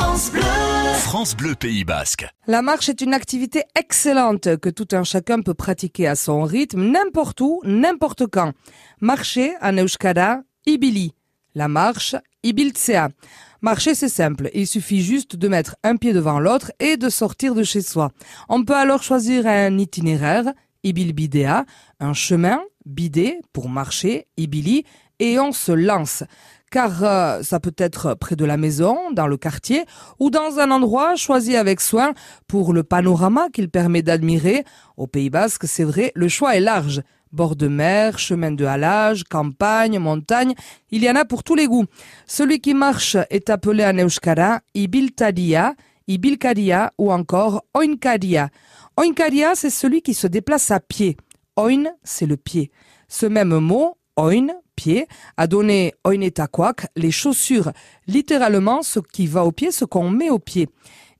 France Bleu. France Bleu Pays Basque. La marche est une activité excellente que tout un chacun peut pratiquer à son rythme, n'importe où, n'importe quand. Marcher en euskara, ibili. La marche, ibiltsea. Marcher, c'est simple. Il suffit juste de mettre un pied devant l'autre et de sortir de chez soi. On peut alors choisir un itinéraire, ibilbidea, un chemin, bidé, pour marcher, ibili, et on se lance car euh, ça peut être près de la maison, dans le quartier, ou dans un endroit choisi avec soin pour le panorama qu'il permet d'admirer. Au Pays Basque, c'est vrai, le choix est large. Bord de mer, chemin de halage, campagne, montagne, il y en a pour tous les goûts. Celui qui marche est appelé en euskara ibiltadia, ibilkadia ou encore oinkadia. Oinkadia, c'est celui qui se déplace à pied. Oin, c'est le pied. Ce même mot, oin, pied, a donné oinetakwak, les chaussures, littéralement ce qui va au pied, ce qu'on met au pied.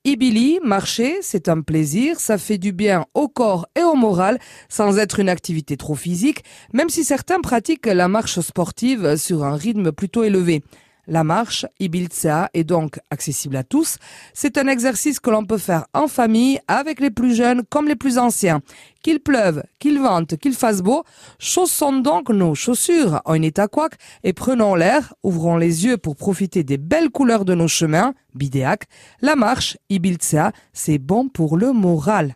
Ibili, marcher, c'est un plaisir, ça fait du bien au corps et au moral, sans être une activité trop physique, même si certains pratiquent la marche sportive sur un rythme plutôt élevé. La marche, Ibiltsea, est donc accessible à tous. C'est un exercice que l'on peut faire en famille, avec les plus jeunes comme les plus anciens. Qu'il pleuve, qu'il vente, qu'il fasse beau, chaussons donc nos chaussures en état quoique et prenons l'air, ouvrons les yeux pour profiter des belles couleurs de nos chemins, bidéac. La marche, Ibiltsea, c'est bon pour le moral.